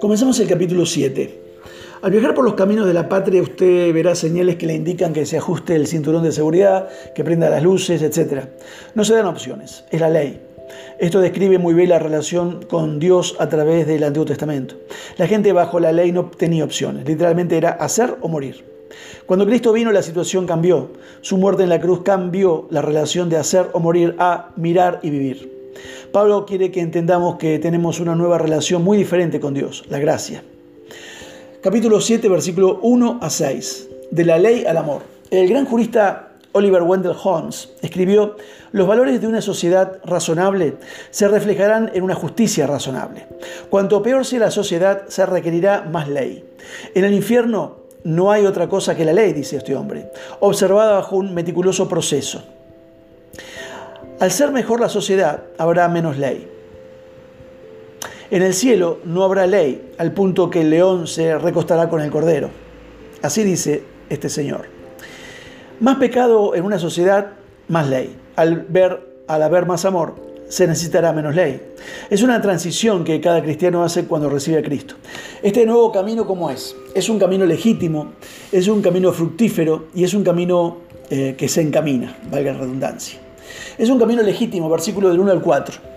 Comenzamos el capítulo 7. Al viajar por los caminos de la patria usted verá señales que le indican que se ajuste el cinturón de seguridad, que prenda las luces, etc. No se dan opciones, es la ley. Esto describe muy bien la relación con Dios a través del Antiguo Testamento. La gente bajo la ley no tenía opciones, literalmente era hacer o morir. Cuando Cristo vino la situación cambió. Su muerte en la cruz cambió la relación de hacer o morir a mirar y vivir. Pablo quiere que entendamos que tenemos una nueva relación muy diferente con Dios, la gracia. Capítulo 7, versículo 1 a 6. De la ley al amor. El gran jurista Oliver Wendell Holmes escribió, los valores de una sociedad razonable se reflejarán en una justicia razonable. Cuanto peor sea la sociedad, se requerirá más ley. En el infierno no hay otra cosa que la ley, dice este hombre, observada bajo un meticuloso proceso. Al ser mejor la sociedad, habrá menos ley. En el cielo no habrá ley, al punto que el león se recostará con el cordero. Así dice este Señor. Más pecado en una sociedad, más ley. Al, ver, al haber más amor, se necesitará menos ley. Es una transición que cada cristiano hace cuando recibe a Cristo. Este nuevo camino, ¿cómo es? Es un camino legítimo, es un camino fructífero y es un camino eh, que se encamina, valga la redundancia. Es un camino legítimo, versículo del 1 al 4.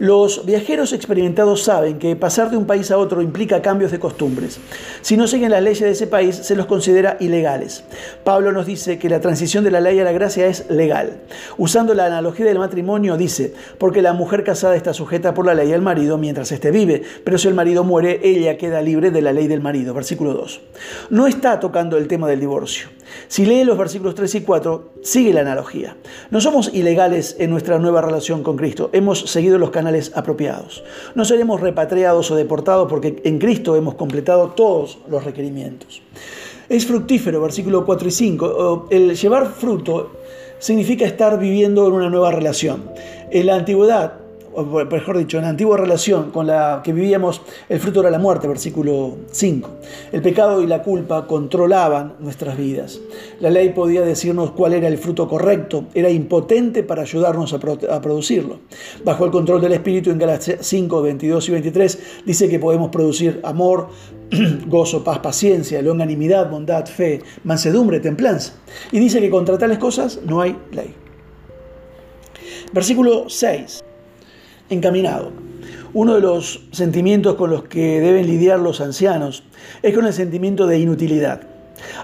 Los viajeros experimentados saben que pasar de un país a otro implica cambios de costumbres. Si no siguen las leyes de ese país, se los considera ilegales. Pablo nos dice que la transición de la ley a la gracia es legal. Usando la analogía del matrimonio, dice, porque la mujer casada está sujeta por la ley al marido mientras éste vive, pero si el marido muere, ella queda libre de la ley del marido. Versículo 2. No está tocando el tema del divorcio. Si lee los versículos 3 y 4, sigue la analogía. No somos ilegales en nuestra nueva relación con Cristo. Hemos seguido los canales apropiados. No seremos repatriados o deportados porque en Cristo hemos completado todos los requerimientos. Es fructífero, versículo 4 y 5. El llevar fruto significa estar viviendo en una nueva relación. En la antigüedad, mejor dicho, en la antigua relación con la que vivíamos, el fruto era la muerte, versículo 5. El pecado y la culpa controlaban nuestras vidas. La ley podía decirnos cuál era el fruto correcto, era impotente para ayudarnos a, producirlo. Bajo el control del Espíritu, en Galacias 5, 22 y 23, dice que podemos producir amor, gozo, paz, paciencia, longanimidad, bondad, fe, mansedumbre, templanza. Y dice que contra tales cosas no hay ley. Versículo 6 encaminado. Uno de los sentimientos con los que deben lidiar los ancianos es con el sentimiento de inutilidad.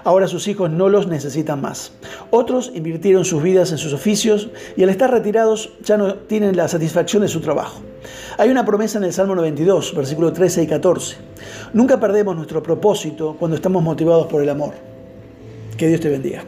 Ahora sus hijos no los necesitan más. Otros invirtieron sus vidas en sus oficios y al estar retirados ya no tienen la satisfacción de su trabajo. Hay una promesa en el Salmo 92, versículos 13 y 14. Nunca perdemos nuestro propósito cuando estamos motivados por el amor. Que Dios te bendiga.